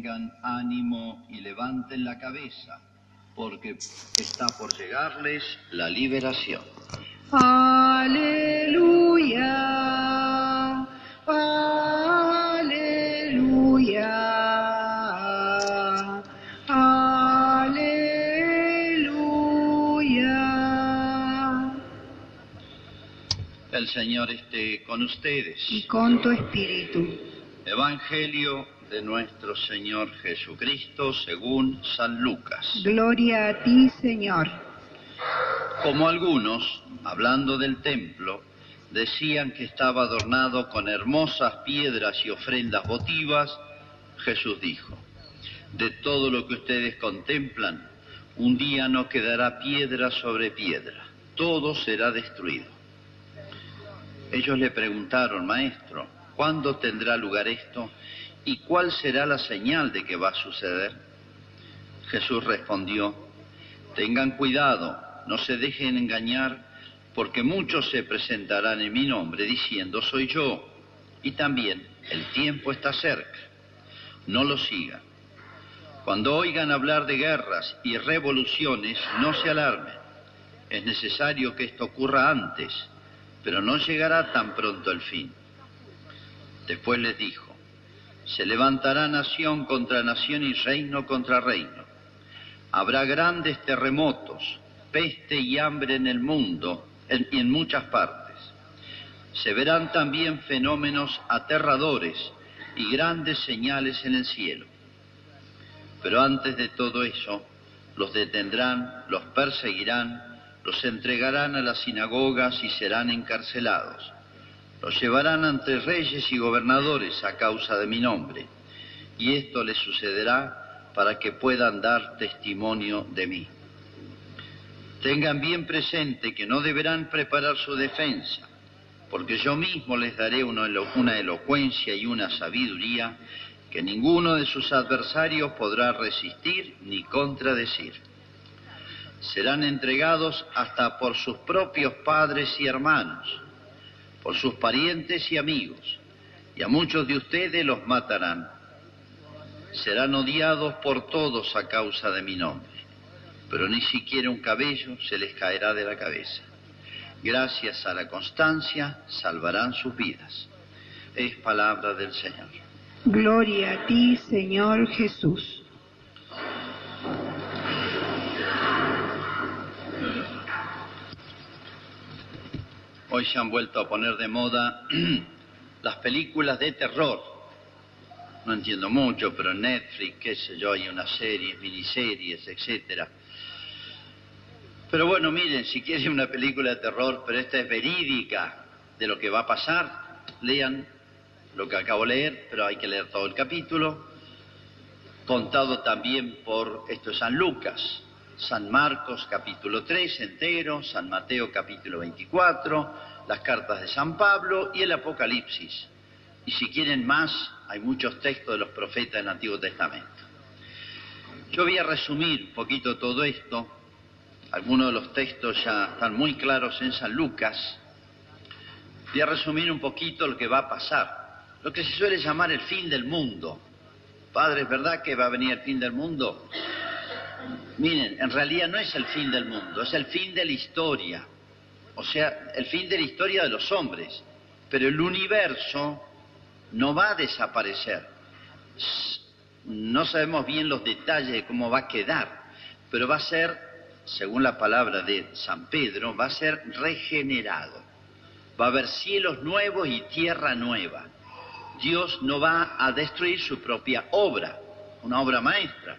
Tengan ánimo y levanten la cabeza, porque está por llegarles la liberación. Aleluya, aleluya, aleluya. El Señor esté con ustedes. Y con tu espíritu. Evangelio de nuestro Señor Jesucristo según San Lucas. Gloria a ti, Señor. Como algunos, hablando del templo, decían que estaba adornado con hermosas piedras y ofrendas votivas, Jesús dijo, de todo lo que ustedes contemplan, un día no quedará piedra sobre piedra, todo será destruido. Ellos le preguntaron, Maestro, ¿cuándo tendrá lugar esto y cuál será la señal de que va a suceder? Jesús respondió, tengan cuidado, no se dejen engañar, porque muchos se presentarán en mi nombre diciendo, soy yo. Y también, el tiempo está cerca. No lo sigan. Cuando oigan hablar de guerras y revoluciones, no se alarmen. Es necesario que esto ocurra antes, pero no llegará tan pronto el fin. Después les dijo, se levantará nación contra nación y reino contra reino. Habrá grandes terremotos, peste y hambre en el mundo y en muchas partes. Se verán también fenómenos aterradores y grandes señales en el cielo. Pero antes de todo eso, los detendrán, los perseguirán, los entregarán a las sinagogas y serán encarcelados. Los llevarán ante reyes y gobernadores a causa de mi nombre. Y esto les sucederá para que puedan dar testimonio de mí. Tengan bien presente que no deberán preparar su defensa, porque yo mismo les daré una, elo- una elocuencia y una sabiduría que ninguno de sus adversarios podrá resistir ni contradecir. Serán entregados hasta por sus propios padres y hermanos, por sus parientes y amigos, y a muchos de ustedes los matarán. Serán odiados por todos a causa de mi nombre pero ni siquiera un cabello se les caerá de la cabeza. Gracias a la constancia salvarán sus vidas. Es palabra del Señor. Gloria a ti, Señor Jesús. Hoy se han vuelto a poner de moda las películas de terror. No entiendo mucho, pero Netflix, qué sé yo, hay unas series, miniseries, etcétera. Pero bueno, miren, si quieren una película de terror, pero esta es verídica de lo que va a pasar, lean lo que acabo de leer, pero hay que leer todo el capítulo, contado también por, esto es San Lucas, San Marcos capítulo 3 entero, San Mateo capítulo 24, las cartas de San Pablo y el Apocalipsis. Y si quieren más, hay muchos textos de los profetas del Antiguo Testamento. Yo voy a resumir un poquito todo esto. Algunos de los textos ya están muy claros en San Lucas. Voy a resumir un poquito lo que va a pasar. Lo que se suele llamar el fin del mundo. Padre, ¿es verdad que va a venir el fin del mundo? Miren, en realidad no es el fin del mundo, es el fin de la historia. O sea, el fin de la historia de los hombres. Pero el universo no va a desaparecer. No sabemos bien los detalles de cómo va a quedar, pero va a ser, según la palabra de San Pedro, va a ser regenerado. Va a haber cielos nuevos y tierra nueva. Dios no va a destruir su propia obra, una obra maestra.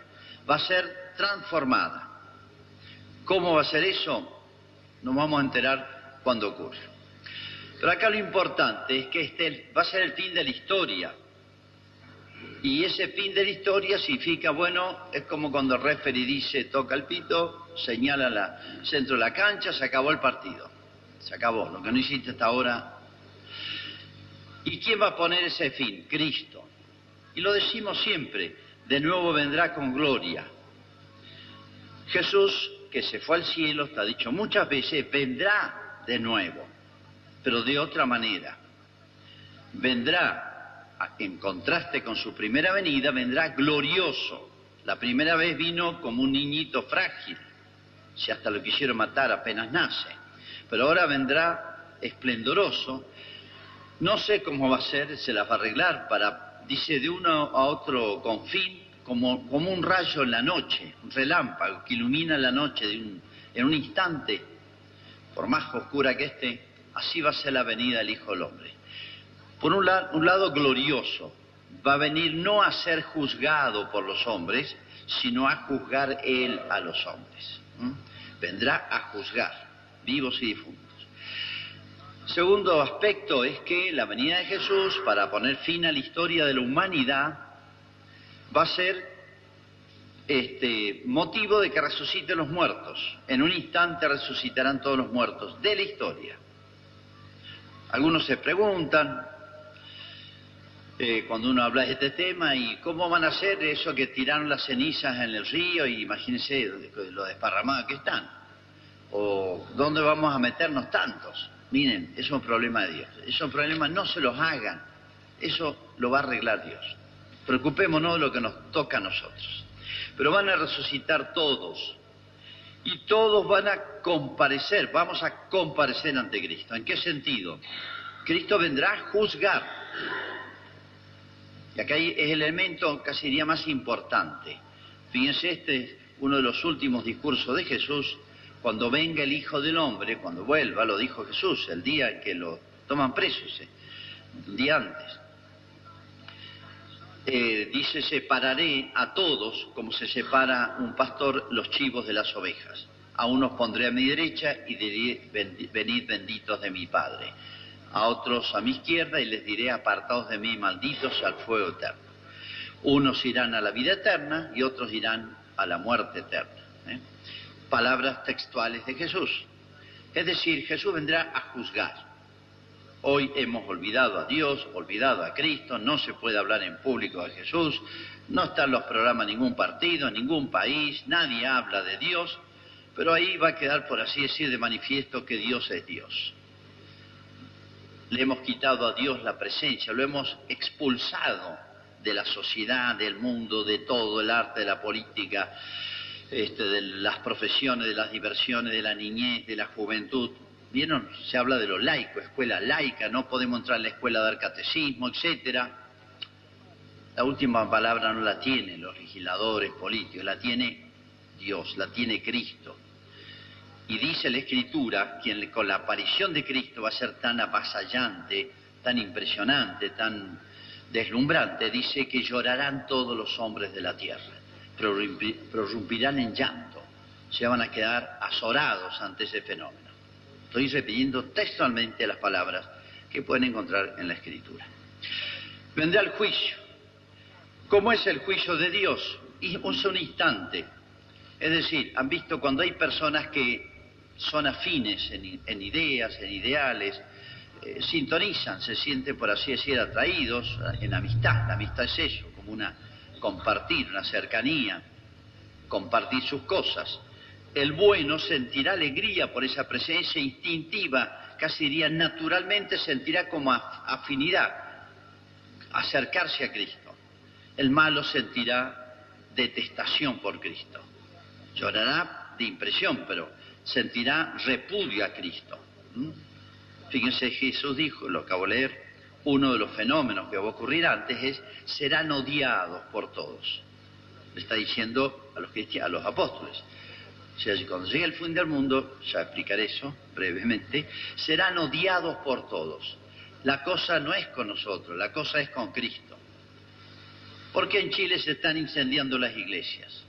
Va a ser transformada. ¿Cómo va a ser eso? Nos vamos a enterar cuando ocurra. Pero acá lo importante es que este va a ser el fin de la historia. Y ese fin de la historia significa, bueno, es como cuando el referee dice, toca el pito, señala el centro de la cancha, se acabó el partido. Se acabó. Lo que no hiciste hasta ahora. ¿Y quién va a poner ese fin? Cristo. Y lo decimos siempre, de nuevo vendrá con gloria. Jesús, que se fue al cielo, está dicho muchas veces, vendrá de nuevo, pero de otra manera. Vendrá en contraste con su primera venida, vendrá glorioso. La primera vez vino como un niñito frágil, si hasta lo quisieron matar apenas nace. Pero ahora vendrá esplendoroso. No sé cómo va a ser, se las va a arreglar para, dice, de uno a otro confín, como, como un rayo en la noche, un relámpago que ilumina la noche un, en un instante, por más oscura que esté, así va a ser la venida del Hijo del Hombre. Por un, un lado glorioso, va a venir no a ser juzgado por los hombres, sino a juzgar Él a los hombres. Vendrá a juzgar, vivos y difuntos. Segundo aspecto es que la venida de Jesús, para poner fin a la historia de la humanidad, va a ser este, motivo de que resuciten los muertos. En un instante resucitarán todos los muertos de la historia. Algunos se preguntan, eh, cuando uno habla de este tema, ¿y cómo van a ser eso que tiraron las cenizas en el río? Y imagínense lo desparramados que están. ¿O dónde vamos a meternos tantos? Miren, es un problema de Dios. Esos problemas no se los hagan. Eso lo va a arreglar Dios. Preocupémonos de lo que nos toca a nosotros. Pero van a resucitar todos. Y todos van a comparecer, vamos a comparecer ante Cristo. ¿En qué sentido? Cristo vendrá a juzgar. Y acá es el elemento casi diría más importante. Fíjense, este es uno de los últimos discursos de Jesús. Cuando venga el Hijo del Hombre, cuando vuelva, lo dijo Jesús, el día que lo toman preso, un día antes. Eh, dice, separaré a todos como se separa un pastor los chivos de las ovejas. A unos pondré a mi derecha y diré, venid benditos de mi Padre. A otros a mi izquierda y les diré, apartados de mí, malditos al fuego eterno. Unos irán a la vida eterna y otros irán a la muerte eterna. ¿eh? Palabras textuales de Jesús. Es decir, Jesús vendrá a juzgar. Hoy hemos olvidado a Dios, olvidado a Cristo, no se puede hablar en público de Jesús, no están los programas ningún partido, ningún país, nadie habla de Dios, pero ahí va a quedar, por así decir, de manifiesto que Dios es Dios. Le hemos quitado a Dios la presencia, lo hemos expulsado de la sociedad, del mundo, de todo, el arte, de la política, este, de las profesiones, de las diversiones, de la niñez, de la juventud. ¿Vieron? Se habla de lo laico, escuela laica, no podemos entrar en la escuela a dar catecismo, etcétera. La última palabra no la tienen los legisladores políticos, la tiene Dios, la tiene Cristo. Y dice la Escritura, quien con la aparición de Cristo va a ser tan avasallante, tan impresionante, tan deslumbrante, dice que llorarán todos los hombres de la tierra, prorrumpirán en llanto, se van a quedar azorados ante ese fenómeno. Estoy repitiendo textualmente las palabras que pueden encontrar en la Escritura. Vendrá el juicio. ¿Cómo es el juicio de Dios? Es un instante. Es decir, han visto cuando hay personas que son afines en, ideas, en ideales, eh, sintonizan, se sienten, por así decir, atraídos en amistad. La amistad es eso, como una compartir, una cercanía, compartir sus cosas el bueno sentirá alegría por esa presencia instintiva, casi diría naturalmente sentirá como afinidad, acercarse a Cristo. El malo sentirá detestación por Cristo. Llorará de impresión, pero sentirá repudio a Cristo. ¿Mm? Fíjense, Jesús dijo, lo acabo de leer, uno de los fenómenos que va a ocurrir antes es, serán odiados por todos. Le está diciendo a los, a los apóstoles, o sea, cuando llegue el fin del mundo, ya explicaré eso brevemente, serán odiados por todos. La cosa no es con nosotros, la cosa es con Cristo. ¿Por qué en Chile se están incendiando las iglesias?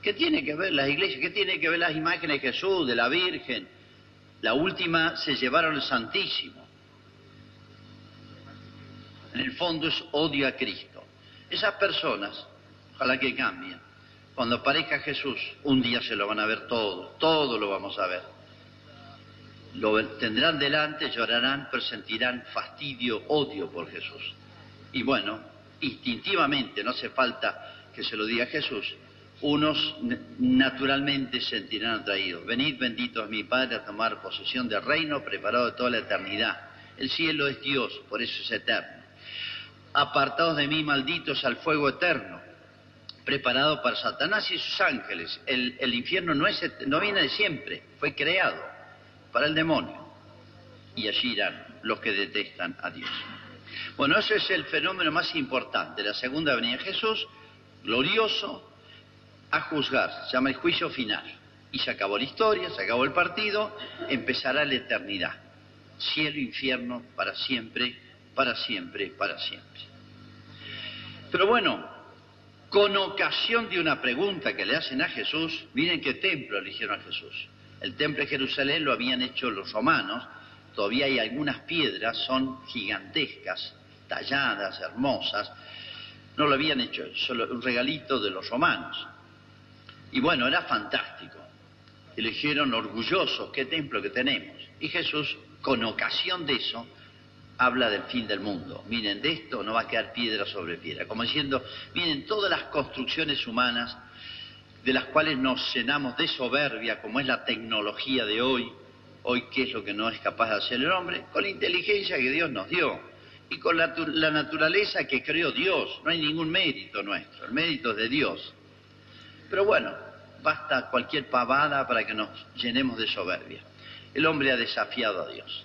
¿Qué tiene que ver las iglesias? ¿Qué tiene que ver las imágenes de Jesús, de la Virgen? La última se llevaron el Santísimo. En el fondo es odio a Cristo. Esas personas, ojalá que cambien, cuando aparezca Jesús, un día se lo van a ver todo, todo lo vamos a ver. Lo tendrán delante, llorarán, pero sentirán fastidio, odio por Jesús. Y bueno, instintivamente, no hace falta que se lo diga Jesús, unos naturalmente sentirán atraídos. Venid benditos mi Padre a tomar posesión del reino preparado de toda la eternidad. El cielo es Dios, por eso es eterno. apartados de mí, malditos, al fuego eterno, preparado para Satanás y sus ángeles. El, infierno no, no viene de siempre, fue creado para el demonio. Y allí irán los que detestan a Dios. Bueno, ese es el fenómeno más importante, la segunda venida de Jesús, glorioso, a juzgar, se llama el juicio final. Y se acabó la historia, se acabó el partido, empezará la eternidad. Cielo, infierno, para siempre, para siempre, para siempre. Pero bueno, con ocasión de una pregunta que le hacen a Jesús, miren qué templo le hicieron a Jesús. El templo de Jerusalén lo habían hecho los romanos, todavía hay algunas piedras, son gigantescas, talladas, hermosas. No lo habían hecho, solo un regalito de los romanos. Y bueno, era fantástico. Dijeron orgullosos, qué templo que tenemos. Y Jesús, con ocasión de eso, habla del fin del mundo. Miren, de esto no va a quedar piedra sobre piedra. Como diciendo, miren, todas las construcciones humanas de las cuales nos llenamos de soberbia, como es la tecnología de hoy, hoy qué es lo que no es capaz de hacer el hombre, con la inteligencia que Dios nos dio y con la, naturaleza que creó Dios. No hay ningún mérito nuestro, el mérito es de Dios. Pero bueno, basta cualquier pavada para que nos llenemos de soberbia. El hombre ha desafiado a Dios.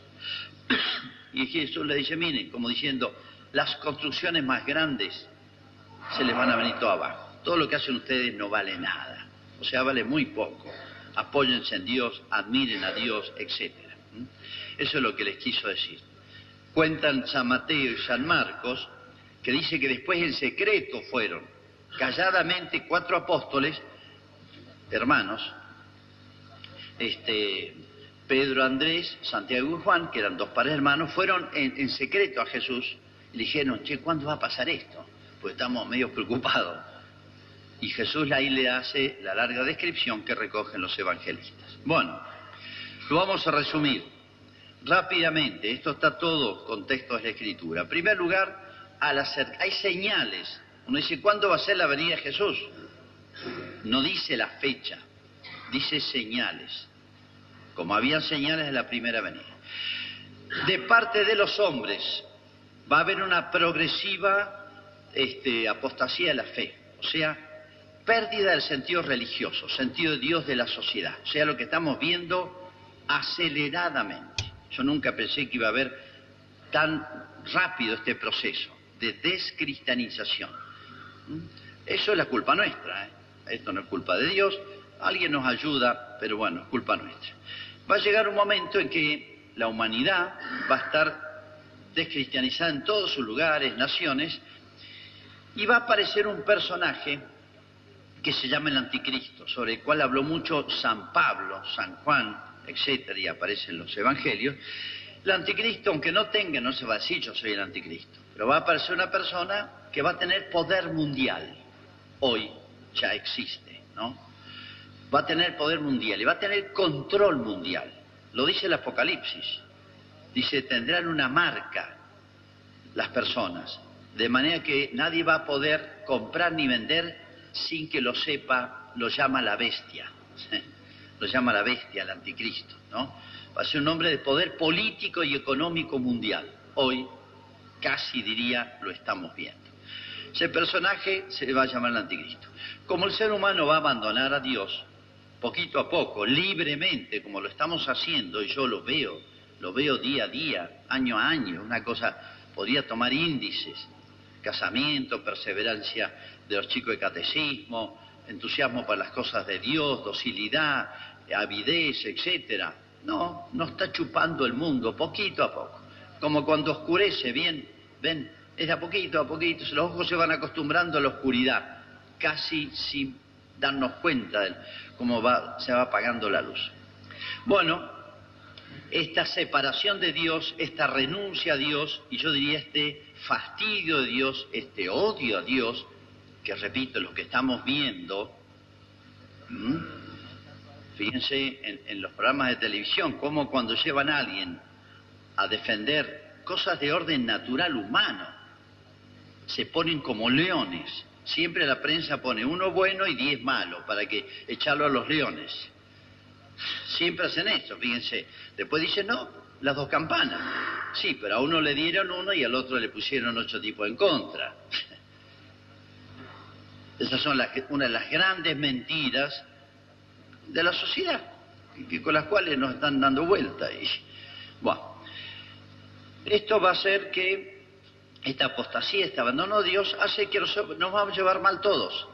Y Jesús le dice, miren, como diciendo, las construcciones más grandes se les van a venir todo abajo. Todo lo que hacen ustedes no vale nada. O sea, vale muy poco. Apóyense en Dios, admiren a Dios, etc. Eso es lo que les quiso decir. Cuentan San Mateo y San Marcos que dice que después en secreto fueron calladamente cuatro apóstoles, hermanos, este, Pedro, Andrés, Santiago y Juan, que eran dos pares hermanos, fueron en, secreto a Jesús y le dijeron, che, ¿cuándo va a pasar esto? Pues estamos medio preocupados. Y Jesús ahí le hace la larga descripción que recogen los evangelistas. Bueno, lo vamos a resumir rápidamente. Esto está todo contexto de la Escritura. En primer lugar, al hacer, hay señales uno dice, ¿cuándo va a ser la venida de Jesús? No dice la fecha, dice señales, como habían señales de la primera venida. De parte de los hombres va a haber una progresiva este, apostasía de la fe, o sea, pérdida del sentido religioso, sentido de Dios de la sociedad, o sea, lo que estamos viendo aceleradamente. Yo nunca pensé que iba a haber tan rápido este proceso de descristianización. Eso es la culpa nuestra. ¿eh? Esto no es culpa de Dios. Alguien nos ayuda, pero bueno, es culpa nuestra. Va a llegar un momento en que la humanidad va a estar descristianizada en todos sus lugares, naciones, y va a aparecer un personaje que se llama el anticristo, sobre el cual habló mucho San Pablo, San Juan, etcétera, y aparece en los evangelios. El anticristo, aunque no tenga, no se va a decir yo soy el anticristo, pero va a aparecer una persona que va a tener poder mundial. Hoy ya existe, ¿no? Va a tener poder mundial y va a tener control mundial. Lo dice el Apocalipsis. Dice, tendrán una marca las personas, de manera que nadie va a poder comprar ni vender sin que lo sepa, lo llama la bestia. Lo llama la bestia, el anticristo, ¿no? Va a ser un hombre de poder político y económico mundial. Hoy casi diría lo estamos viendo. Ese personaje se va a llamar el anticristo. Como el ser humano va a abandonar a Dios, poquito a poco, libremente, como lo estamos haciendo, y yo lo veo, lo veo día a día, año a año, una cosa, podría tomar índices, casamiento, perseverancia de los chicos de catecismo, entusiasmo para las cosas de Dios, docilidad, avidez, etcétera. No, no está chupando el mundo, poquito a poco. Como cuando oscurece, bien, ven, es a poquito a poquito, los ojos se van acostumbrando a la oscuridad, casi sin darnos cuenta de cómo va, se va apagando la luz. Bueno, esta separación de Dios, esta renuncia a Dios, y yo diría este fastidio de Dios, este odio a Dios, que repito, lo que estamos viendo, fíjense en, en los programas de televisión, cómo cuando llevan a alguien a defender cosas de orden natural humano, se ponen como leones. Siempre la prensa pone uno bueno y diez malos para que echarlo a los leones. Siempre hacen esto, fíjense. Después dicen, no, las dos campanas. Sí, pero a uno le dieron uno y al otro le pusieron ocho tipos en contra. Esas son las, una de las grandes mentiras de la sociedad, que, con las cuales nos están dando vuelta. Y, bueno, esto va a hacer que esta apostasía, este abandono de Dios, hace que nos, nos vamos a llevar mal todos.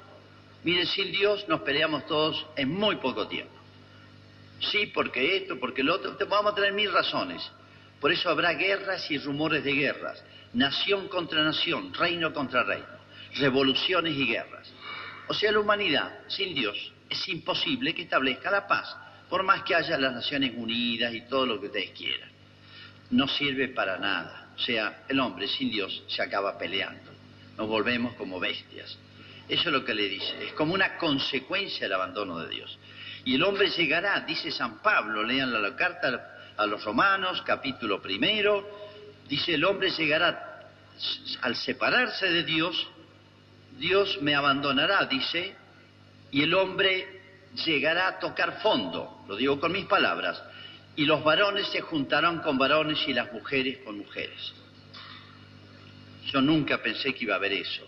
Miren, sin Dios nos peleamos todos en muy poco tiempo. Sí, porque esto, porque lo otro, vamos a tener mil razones. Por eso habrá guerras y rumores de guerras, nación contra nación, reino contra reino, revoluciones y guerras. O sea, la humanidad sin Dios es imposible que establezca la paz, por más que haya las Naciones Unidas y todo lo que ustedes quieran. No sirve para nada. O sea, el hombre sin Dios se acaba peleando. Nos volvemos como bestias. Eso es lo que le dice. Es como una consecuencia del abandono de Dios. Y el hombre llegará, dice San Pablo, lean la carta a los romanos, capítulo primero, dice el hombre llegará al separarse de Dios, Dios me abandonará, dice, y el hombre llegará a tocar fondo, lo digo con mis palabras, y los varones se juntarán con varones y las mujeres con mujeres. Yo nunca pensé que iba a haber eso.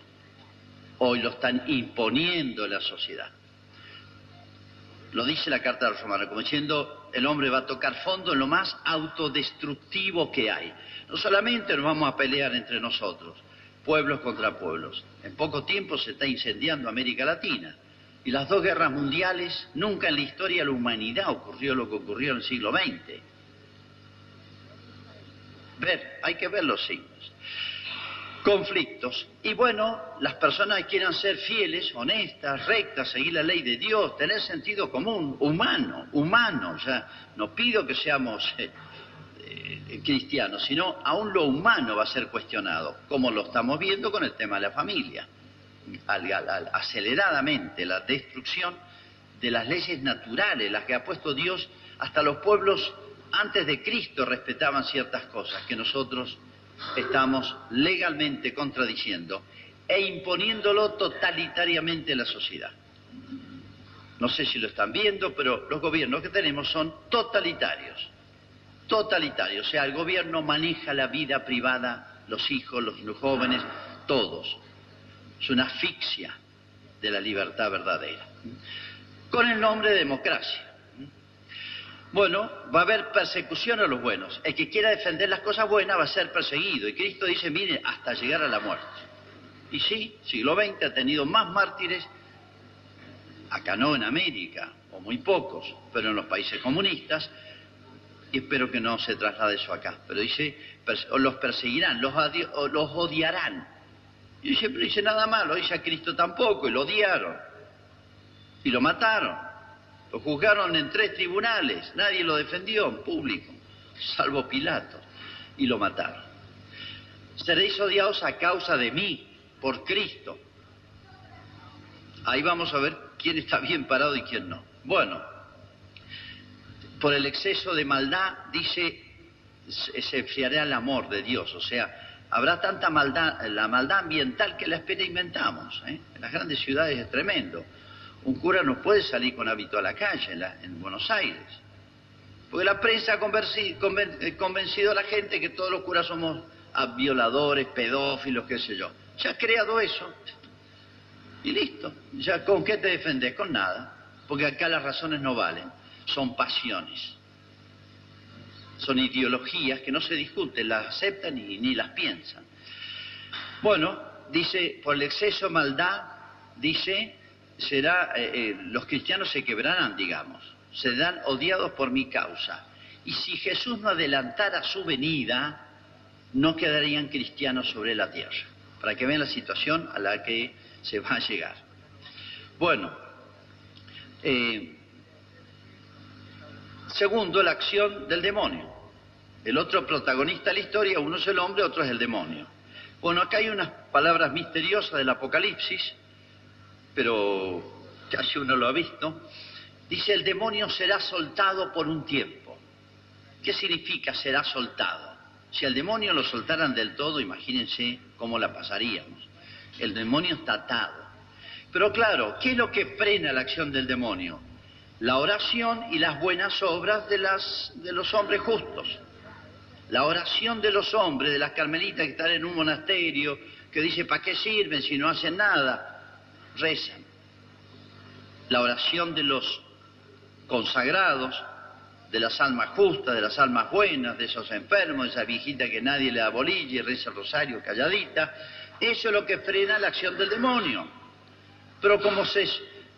Hoy lo están imponiendo la sociedad. Lo dice la Carta de los Romanos, como diciendo, el hombre va a tocar fondo en lo más autodestructivo que hay. No solamente nos vamos a pelear entre nosotros, pueblos contra pueblos. En poco tiempo se está incendiando América Latina. Y las dos guerras mundiales, nunca en la historia de la humanidad ocurrió lo que ocurrió en el siglo XX. Ver, hay que ver los signos conflictos. Y bueno, las personas quieran ser fieles, honestas, rectas, seguir la ley de Dios, tener sentido común, humano, humano, ya no pido que seamos eh, eh, cristianos, sino aún lo humano va a ser cuestionado, como lo estamos viendo con el tema de la familia. Aceleradamente la destrucción de las leyes naturales, las que ha puesto Dios, hasta los pueblos antes de Cristo respetaban ciertas cosas que nosotros estamos legalmente contradiciendo e imponiéndolo totalitariamente en la sociedad. No sé si lo están viendo, pero los gobiernos que tenemos son totalitarios. Totalitarios. O sea, el gobierno maneja la vida privada, los hijos, los jóvenes, todos. Es una asfixia de la libertad verdadera. Con el nombre de democracia. Bueno, va a haber persecución a los buenos. El que quiera defender las cosas buenas va a ser perseguido. Y Cristo dice, mire, hasta llegar a la muerte. Y sí, siglo XX ha tenido más mártires, acá no en América, o muy pocos, pero en los países comunistas, y espero que no se traslade eso acá. Pero dice, los perseguirán, los, los odiarán. Y siempre dice nada malo, dice a Cristo tampoco, y lo odiaron. Y lo mataron. Lo juzgaron en tres tribunales, nadie lo defendió en público, salvo Pilato, y lo mataron. Seréis odiados a causa de mí, por Cristo. Ahí vamos a ver quién está bien parado y quién no. Bueno, por el exceso de maldad, dice, se enfriará el amor de Dios. O sea, habrá tanta maldad, la maldad ambiental que la experimentamos. ¿eh? En las grandes ciudades es tremendo. Un cura no puede salir con hábito a la calle en, Buenos Aires. Porque la prensa ha eh, convencido, a la gente que todos los curas somos violadores, pedófilos, qué sé yo. Ya ha creado eso. Y listo. Ya con qué te defendes? Con nada. Porque acá las razones no valen. Son pasiones. Son ideologías que no se discuten, las aceptan y ni las piensan. Bueno, dice, por el exceso maldad, dice, será, eh, eh, los cristianos se quebrarán, digamos, serán odiados por mi causa. Y si Jesús no adelantara su venida, no quedarían cristianos sobre la tierra, para que vean la situación a la que se va a llegar. Bueno, eh, segundo, la acción del demonio. El otro protagonista de la historia, uno es el hombre, otro es el demonio. Bueno, acá hay unas palabras misteriosas del Apocalipsis pero casi uno lo ha visto, dice el demonio será soltado por un tiempo. ¿Qué significa será soltado? Si al demonio lo soltaran del todo, imagínense cómo la pasaríamos. El demonio está atado. Pero claro, ¿qué es lo que frena la acción del demonio? La oración y las buenas obras de, las, de los hombres justos. La oración de los hombres, de las carmelitas que están en un monasterio, que dice, ¿para qué sirven si no hacen nada? Rezan. La oración de los consagrados, de las almas justas, de las almas buenas, de esos enfermos, de esa viejita que nadie le da y reza el rosario calladita, eso es lo que frena la acción del demonio. Pero como se,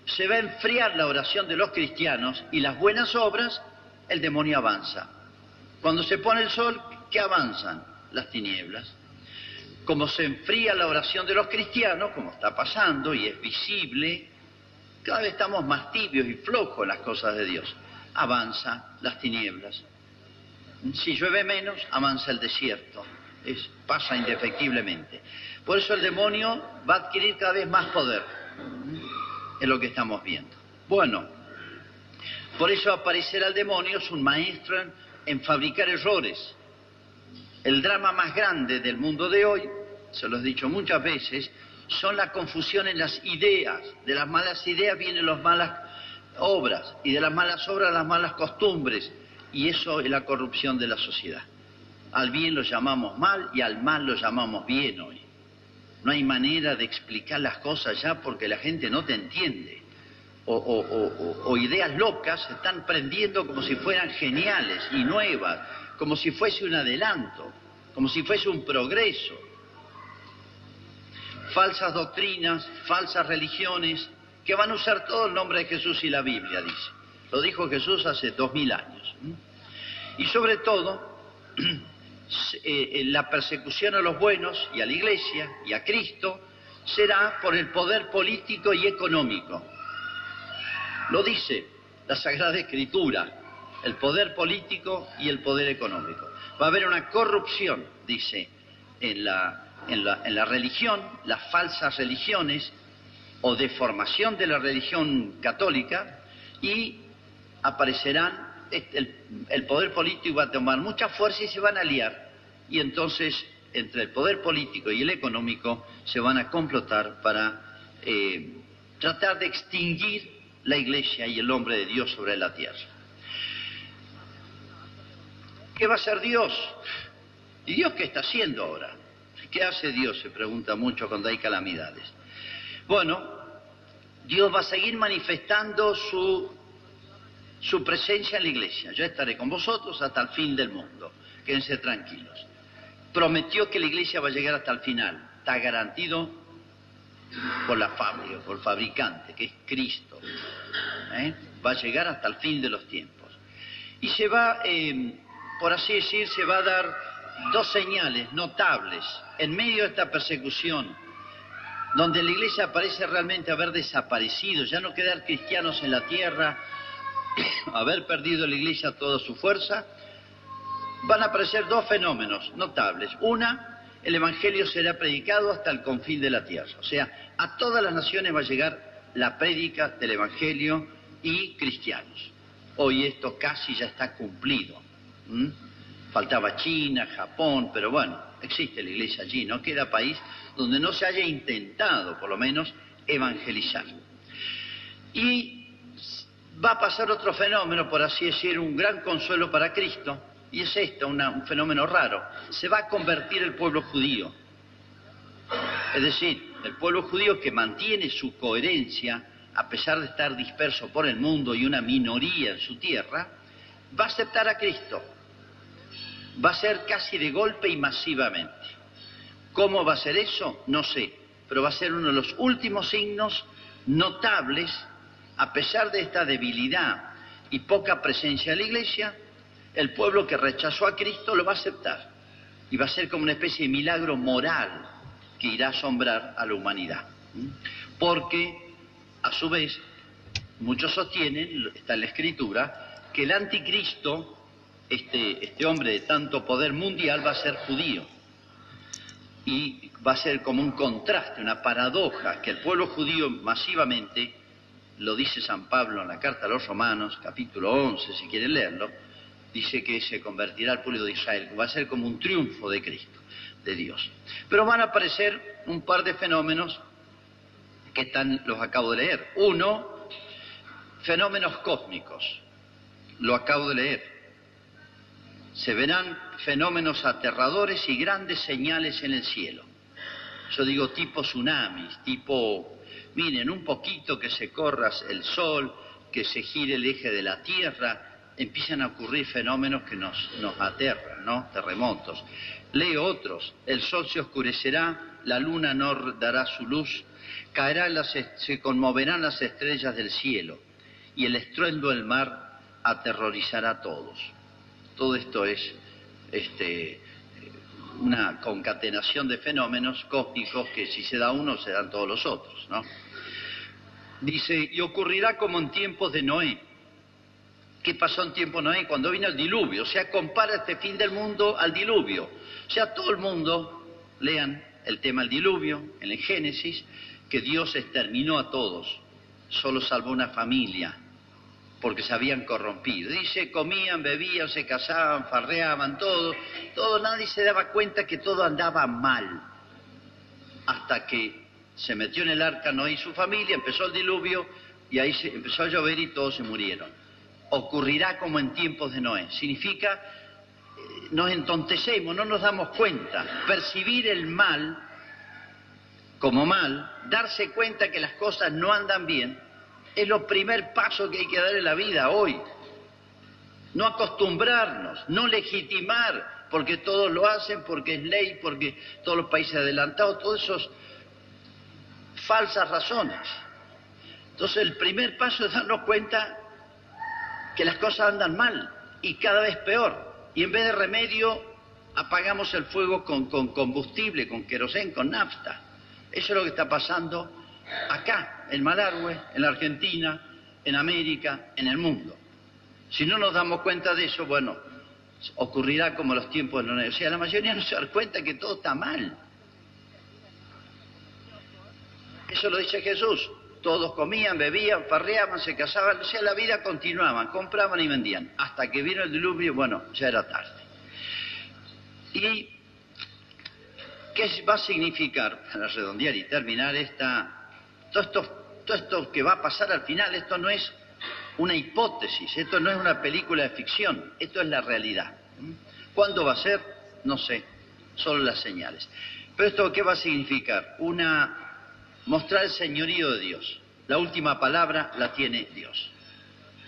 se va a enfriar la oración de los cristianos y las buenas obras, el demonio avanza. Cuando se pone el sol, ¿qué avanzan? Las tinieblas. Como se enfría la oración de los cristianos, como está pasando y es visible, cada vez estamos más tibios y flojos las cosas de Dios avanza las tinieblas. Si llueve menos, avanza el desierto. Es, pasa indefectiblemente. Por eso el demonio va a adquirir cada vez más poder. Es lo que estamos viendo. Bueno, por eso aparecerá el demonio, es un maestro en, en fabricar errores. El drama más grande del mundo de hoy, se lo he dicho muchas veces, son la confusión en las ideas. De las malas ideas vienen las malas obras y de las malas obras las malas costumbres y eso es la corrupción de la sociedad. Al bien lo llamamos mal y al mal lo llamamos bien hoy. No hay manera de explicar las cosas ya porque la gente no te entiende. O, ideas locas se están prendiendo como si fueran geniales y nuevas, como si fuese un adelanto, como si fuese un progreso. Falsas doctrinas, falsas religiones, que van a usar todo el nombre de Jesús y la Biblia, dice. Lo dijo Jesús hace dos mil años. Y sobre todo, eh, la persecución a los buenos y a la Iglesia y a Cristo será por el poder político y económico. Lo dice la Sagrada Escritura, el poder político y el poder económico. Va a haber una corrupción, dice, en la, en la, en la religión, las falsas religiones, o deformación de la religión católica y aparecerán, el, poder político va a tomar mucha fuerza y se van a aliar. Y entonces, entre el poder político y el económico, se van a complotar para eh, tratar de extinguir la iglesia y el hombre de Dios sobre la tierra. ¿Qué va a hacer Dios? ¿Y Dios qué está haciendo ahora? ¿Qué hace Dios? Se pregunta mucho cuando hay calamidades. Bueno, Dios va a seguir manifestando su, su presencia en la iglesia. Yo estaré con vosotros hasta el fin del mundo. Quédense tranquilos. Prometió que la iglesia va a llegar hasta el final. Está garantido por la fábrica, por el fabricante, que es Cristo. ¿eh? Va a llegar hasta el fin de los tiempos. Y se va, eh, por así decir, se va a dar dos señales notables en medio de esta persecución donde la iglesia parece realmente haber desaparecido, ya no quedar cristianos en la tierra, haber perdido la iglesia toda su fuerza, van a aparecer dos fenómenos notables. Una, el Evangelio será predicado hasta el confín de la tierra. O sea, a todas las naciones va a llegar la prédica del Evangelio y cristianos. Hoy esto casi ya está cumplido. Faltaba China, Japón, pero bueno, existe la iglesia allí, no queda país donde no se haya intentado, por lo menos, evangelizar. Y va a pasar otro fenómeno, por así decir, un gran consuelo para Cristo, y es esto, un fenómeno raro. Se va a convertir el pueblo judío. Es decir, el pueblo judío que mantiene su coherencia, a pesar de estar disperso por el mundo y una minoría en su tierra, va a aceptar a Cristo. Va a ser casi de golpe y masivamente. ¿Cómo va a ser eso? No sé, pero va a ser uno de los últimos signos notables, a pesar de esta debilidad y poca presencia de la Iglesia, el pueblo que rechazó a Cristo lo va a aceptar. Y va a ser como una especie de milagro moral que irá a asombrar a la humanidad. Porque, a su vez, muchos sostienen, está en la Escritura, que el anticristo, este, este hombre de tanto poder mundial, va a ser judío y va a ser como un contraste, una paradoja, que el pueblo judío masivamente, lo dice San Pablo en la carta a los romanos, capítulo 11, si quieren leerlo, dice que se convertirá al pueblo de Israel, va a ser como un triunfo de Cristo, de Dios. Pero van a aparecer un par de fenómenos que están, los acabo de leer. Uno, fenómenos cósmicos, lo acabo de leer. Se verán fenómenos aterradores y grandes señales en el cielo. Yo digo tipo tsunamis, tipo, miren, un poquito que se corra el sol, que se gire el eje de la Tierra, empiezan a ocurrir fenómenos que nos, nos aterran, ¿no? Terremotos. Leo otros, el sol se oscurecerá, la luna no dará su luz, caerá las, se conmoverán las estrellas del cielo y el estruendo del mar aterrorizará a todos. Todo esto es este, una concatenación de fenómenos cósmicos que si se da uno se dan todos los otros, ¿no? Dice, y ocurrirá como en tiempos de Noé. ¿Qué pasó en tiempo Noé? Cuando vino el diluvio. O sea, compara este fin del mundo al diluvio. O sea, todo el mundo, lean el tema del diluvio en el Génesis, que Dios exterminó a todos, solo salvó una familia, porque se habían corrompido. Dice, comían, bebían, se casaban, farreaban, todo, todo, nadie se daba cuenta que todo andaba mal, hasta que se metió en el arca Noé y su familia, empezó el diluvio, y ahí se empezó a llover y todos se murieron. Ocurrirá como en tiempos de Noé. Significa, eh, nos entontecemos, no nos damos cuenta. Percibir el mal como mal, darse cuenta que las cosas no andan bien, es lo primer paso que hay que dar en la vida hoy. No acostumbrarnos, no legitimar, porque todos lo hacen, porque es ley, porque todos los países adelantados, todas esas falsas razones. Entonces el primer paso es darnos cuenta que las cosas andan mal y cada vez peor. Y en vez de remedio, apagamos el fuego con, combustible, con querosén, con nafta. Eso es lo que está pasando acá, en Malargüe, en la Argentina, en América, en el mundo. Si no nos damos cuenta de eso, bueno, ocurrirá como los tiempos de Noé. O sea, la mayoría no se da cuenta que todo está mal. Eso lo dice Jesús. Todos comían, bebían, farreaban, se casaban, o sea, la vida continuaban, compraban y vendían. Hasta que vino el diluvio, bueno, ya era tarde. ¿Y qué va a significar, para redondear y terminar esta todo esto, todo esto que va a pasar al final, esto no es una hipótesis, esto no es una película de ficción, esto es la realidad. ¿Cuándo va a ser? No sé, solo las señales. Pero esto qué va a significar? Una mostrar el señorío de Dios. La última palabra la tiene Dios.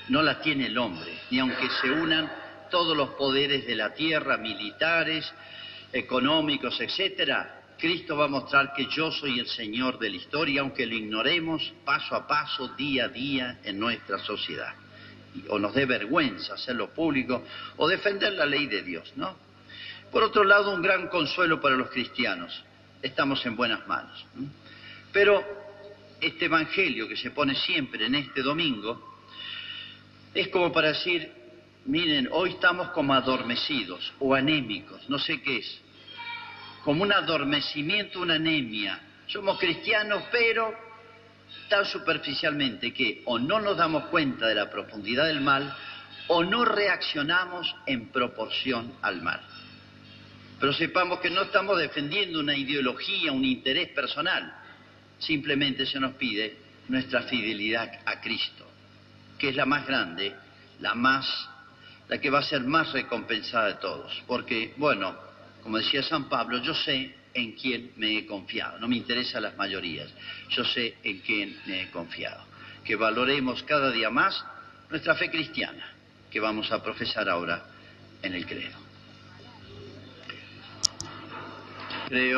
No la tiene el hombre, ni aunque se unan todos los poderes de la tierra, militares, económicos, etcétera, Cristo va a mostrar que yo soy el Señor de la historia, aunque lo ignoremos paso a paso, día a día en nuestra sociedad. O nos dé vergüenza hacerlo público o defender la ley de Dios, ¿no? Por otro lado, un gran consuelo para los cristianos. Estamos en buenas manos. Pero este Evangelio que se pone siempre en este domingo es como para decir, miren, hoy estamos como adormecidos o anémicos, no sé qué es como un adormecimiento, una anemia. Somos cristianos, pero tan superficialmente que o no nos damos cuenta de la profundidad del mal o no reaccionamos en proporción al mal. Pero sepamos que no estamos defendiendo una ideología, un interés personal. Simplemente se nos pide nuestra fidelidad a Cristo, que es la más grande, la más, la que va a ser más recompensada de todos. Porque, bueno, como decía San Pablo, yo sé en quién me he confiado. No me interesan las mayorías. Yo sé en quién me he confiado. Que valoremos cada día más nuestra fe cristiana, que vamos a profesar ahora en el credo. Creo